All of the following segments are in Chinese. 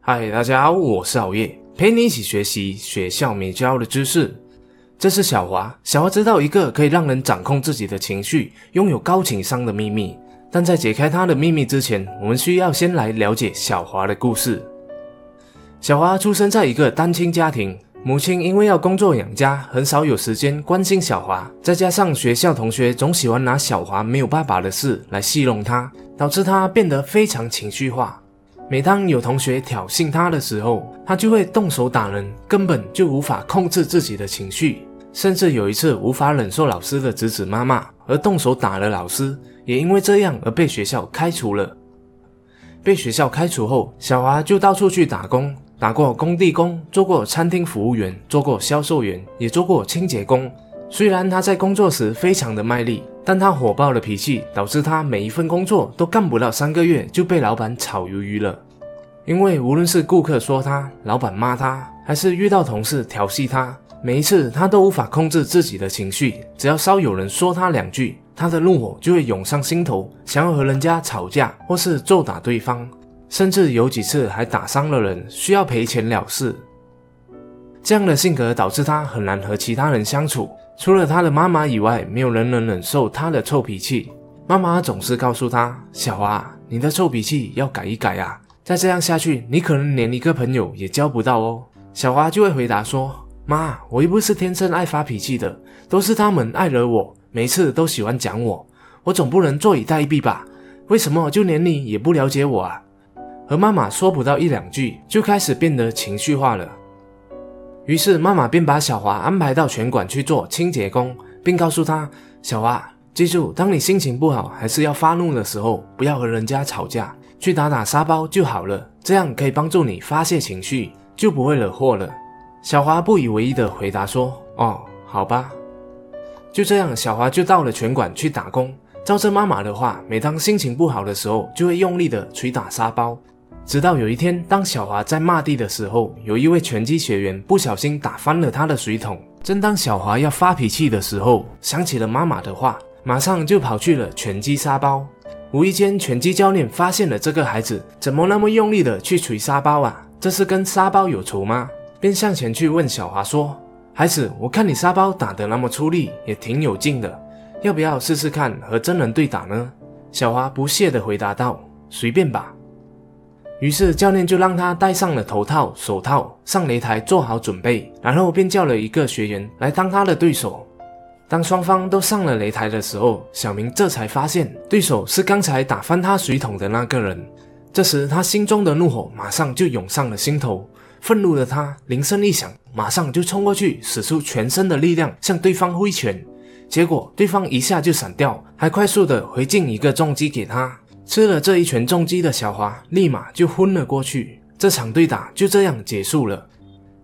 嗨，大家好，我是熬夜，陪你一起学习学校没教的知识。这是小华，小华知道一个可以让人掌控自己的情绪、拥有高情商的秘密。但在解开他的秘密之前，我们需要先来了解小华的故事。小华出生在一个单亲家庭，母亲因为要工作养家，很少有时间关心小华。再加上学校同学总喜欢拿小华没有爸爸的事来戏弄他，导致他变得非常情绪化。每当有同学挑衅他的时候，他就会动手打人，根本就无法控制自己的情绪。甚至有一次无法忍受老师的指指骂骂，而动手打了老师，也因为这样而被学校开除了。被学校开除后，小华就到处去打工，打过工地工，做过餐厅服务员，做过销售员，也做过清洁工。虽然他在工作时非常的卖力。但他火爆的脾气导致他每一份工作都干不到三个月就被老板炒鱿鱼了。因为无论是顾客说他、老板骂他，还是遇到同事调戏他，每一次他都无法控制自己的情绪。只要稍有人说他两句，他的怒火就会涌上心头，想要和人家吵架或是揍打对方，甚至有几次还打伤了人，需要赔钱了事。这样的性格导致他很难和其他人相处。除了他的妈妈以外，没有人能忍受他的臭脾气。妈妈总是告诉他：“小华，你的臭脾气要改一改啊！再这样下去，你可能连一个朋友也交不到哦。”小华就会回答说：“妈，我又不是天生爱发脾气的，都是他们爱惹我，每次都喜欢讲我，我总不能坐以待毙吧？为什么就连你也不了解我啊？”和妈妈说不到一两句，就开始变得情绪化了。于是妈妈便把小华安排到拳馆去做清洁工，并告诉他：“小华，记住，当你心情不好还是要发怒的时候，不要和人家吵架，去打打沙包就好了。这样可以帮助你发泄情绪，就不会惹祸了。”小华不以为意的回答说：“哦，好吧。”就这样，小华就到了拳馆去打工。照着妈妈的话，每当心情不好的时候，就会用力地捶打沙包。直到有一天，当小华在骂地的时候，有一位拳击学员不小心打翻了他的水桶。正当小华要发脾气的时候，想起了妈妈的话，马上就跑去了拳击沙包。无意间，拳击教练发现了这个孩子怎么那么用力的去捶沙包啊？这是跟沙包有仇吗？便向前去问小华说：“孩子，我看你沙包打得那么出力，也挺有劲的，要不要试试看和真人对打呢？”小华不屑地回答道：“随便吧。”于是教练就让他戴上了头套、手套，上擂台做好准备，然后便叫了一个学员来当他的对手。当双方都上了擂台的时候，小明这才发现对手是刚才打翻他水桶的那个人。这时他心中的怒火马上就涌上了心头，愤怒的他铃声一响，马上就冲过去，使出全身的力量向对方挥拳。结果对方一下就闪掉，还快速的回敬一个重击给他。吃了这一拳重击的小华，立马就昏了过去。这场对打就这样结束了。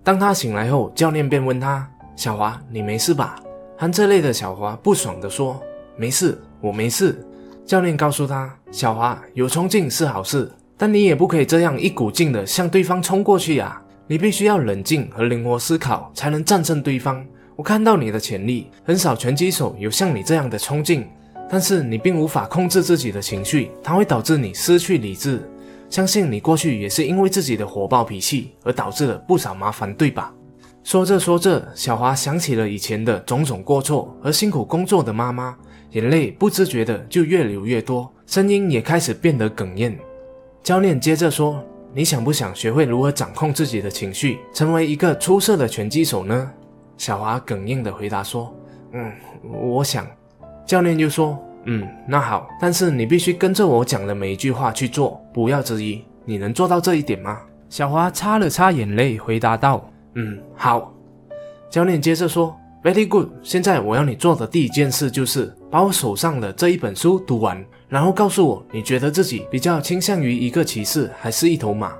当他醒来后，教练便问他：“小华，你没事吧？”含着泪的小华不爽地说：“没事，我没事。”教练告诉他：“小华，有冲劲是好事，但你也不可以这样一股劲的向对方冲过去呀。你必须要冷静和灵活思考，才能战胜对方。我看到你的潜力，很少拳击手有像你这样的冲劲。”但是你并无法控制自己的情绪，它会导致你失去理智。相信你过去也是因为自己的火爆脾气而导致了不少麻烦，对吧？说着说着，小华想起了以前的种种过错和辛苦工作的妈妈，眼泪不自觉的就越流越多，声音也开始变得哽咽。教练接着说：“你想不想学会如何掌控自己的情绪，成为一个出色的拳击手呢？”小华哽咽的回答说：“嗯，我想。”教练就说：“嗯，那好，但是你必须跟着我讲的每一句话去做，不要质疑。你能做到这一点吗？”小华擦了擦眼泪，回答道：“嗯，好。”教练接着说：“Very good。现在我要你做的第一件事就是把我手上的这一本书读完，然后告诉我你觉得自己比较倾向于一个骑士还是一头马。”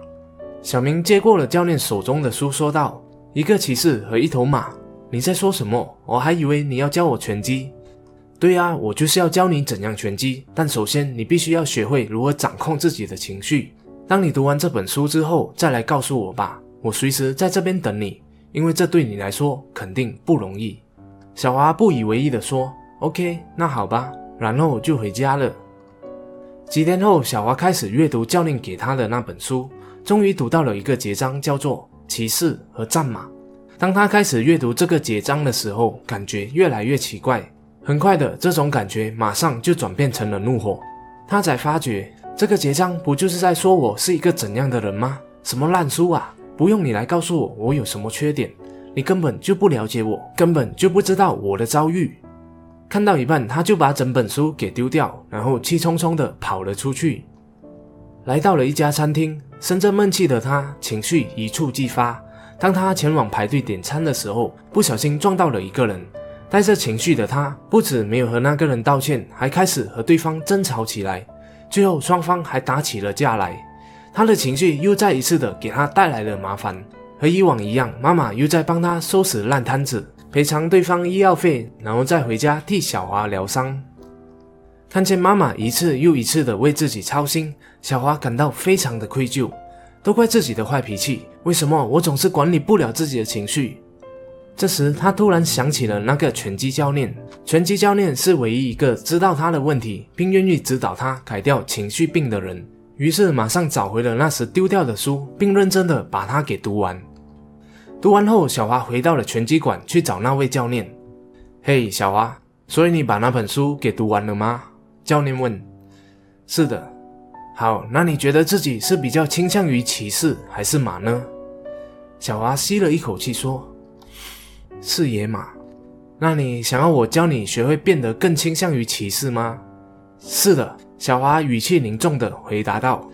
小明接过了教练手中的书，说道：“一个骑士和一头马？你在说什么？我还以为你要教我拳击。”对啊，我就是要教你怎样拳击，但首先你必须要学会如何掌控自己的情绪。当你读完这本书之后，再来告诉我吧，我随时在这边等你，因为这对你来说肯定不容易。小华不以为意地说：“OK，那好吧。”然后就回家了。几天后，小华开始阅读教练给他的那本书，终于读到了一个节章，叫做“骑士和战马”。当他开始阅读这个节章的时候，感觉越来越奇怪。很快的，这种感觉马上就转变成了怒火。他才发觉，这个结账不就是在说我是一个怎样的人吗？什么烂书啊！不用你来告诉我我有什么缺点，你根本就不了解我，根本就不知道我的遭遇。看到一半，他就把整本书给丢掉，然后气冲冲的跑了出去。来到了一家餐厅，生着闷气的他情绪一触即发。当他前往排队点餐的时候，不小心撞到了一个人。带着情绪的他，不止没有和那个人道歉，还开始和对方争吵起来。最后，双方还打起了架来。他的情绪又再一次的给他带来了麻烦。和以往一样，妈妈又在帮他收拾烂摊子，赔偿对方医药费，然后再回家替小华疗伤。看见妈妈一次又一次的为自己操心，小华感到非常的愧疚。都怪自己的坏脾气，为什么我总是管理不了自己的情绪？这时，他突然想起了那个拳击教练。拳击教练是唯一一个知道他的问题，并愿意指导他改掉情绪病的人。于是，马上找回了那时丢掉的书，并认真的把它给读完。读完后，小华回到了拳击馆去找那位教练。嘿，小华，所以你把那本书给读完了吗？教练问。是的。好，那你觉得自己是比较倾向于骑士还是马呢？小华吸了一口气说。是野马，那你想要我教你学会变得更倾向于骑士吗？是的，小华语气凝重地回答道。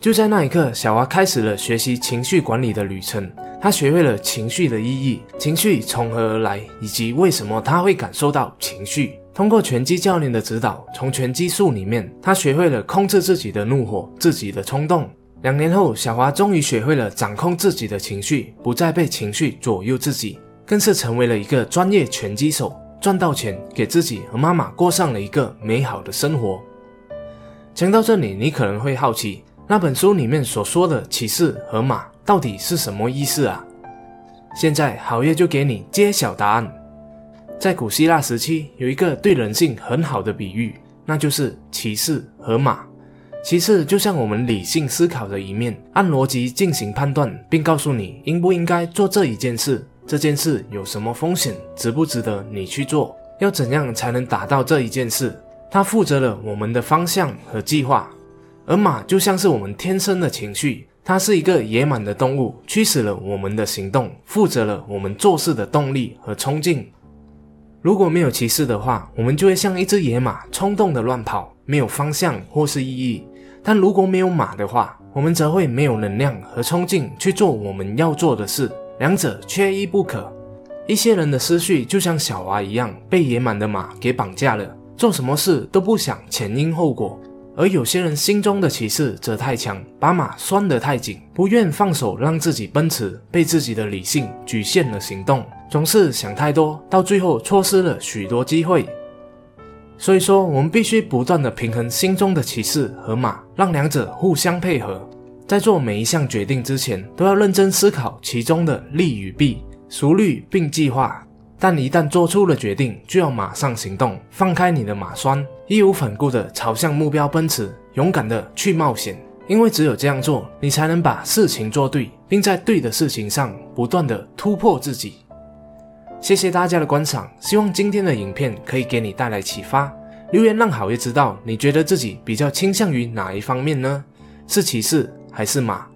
就在那一刻，小华开始了学习情绪管理的旅程。他学会了情绪的意义，情绪从何而来，以及为什么他会感受到情绪。通过拳击教练的指导，从拳击术里面，他学会了控制自己的怒火、自己的冲动。两年后，小华终于学会了掌控自己的情绪，不再被情绪左右自己。更是成为了一个专业拳击手，赚到钱，给自己和妈妈过上了一个美好的生活。讲到这里，你可能会好奇，那本书里面所说的骑士和马到底是什么意思啊？现在好月就给你揭晓答案。在古希腊时期，有一个对人性很好的比喻，那就是骑士和马。骑士就像我们理性思考的一面，按逻辑进行判断，并告诉你应不应该做这一件事。这件事有什么风险？值不值得你去做？要怎样才能达到这一件事？它负责了我们的方向和计划。而马就像是我们天生的情绪，它是一个野蛮的动物，驱使了我们的行动，负责了我们做事的动力和冲劲。如果没有骑士的话，我们就会像一只野马，冲动的乱跑，没有方向或是意义。但如果没有马的话，我们则会没有能量和冲劲去做我们要做的事。两者缺一不可。一些人的思绪就像小娃一样，被野蛮的马给绑架了，做什么事都不想前因后果；而有些人心中的骑士则太强，把马拴得太紧，不愿放手让自己奔驰，被自己的理性局限了行动，总是想太多，到最后错失了许多机会。所以说，我们必须不断的平衡心中的骑士和马，让两者互相配合。在做每一项决定之前，都要认真思考其中的利与弊，熟虑并计划。但一旦做出了决定，就要马上行动，放开你的马栓，义无反顾地朝向目标奔驰，勇敢地去冒险。因为只有这样做，你才能把事情做对，并在对的事情上不断地突破自己。谢谢大家的观赏，希望今天的影片可以给你带来启发。留言让好业知道，你觉得自己比较倾向于哪一方面呢？是骑士？还是马。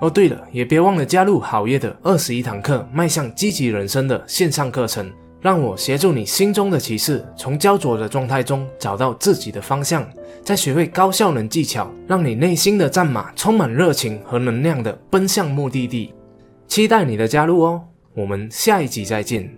哦，对了，也别忘了加入好业的二十一堂课，迈向积极人生的线上课程，让我协助你心中的骑士从焦灼的状态中找到自己的方向，再学会高效能技巧，让你内心的战马充满热情和能量的奔向目的地。期待你的加入哦！我们下一集再见。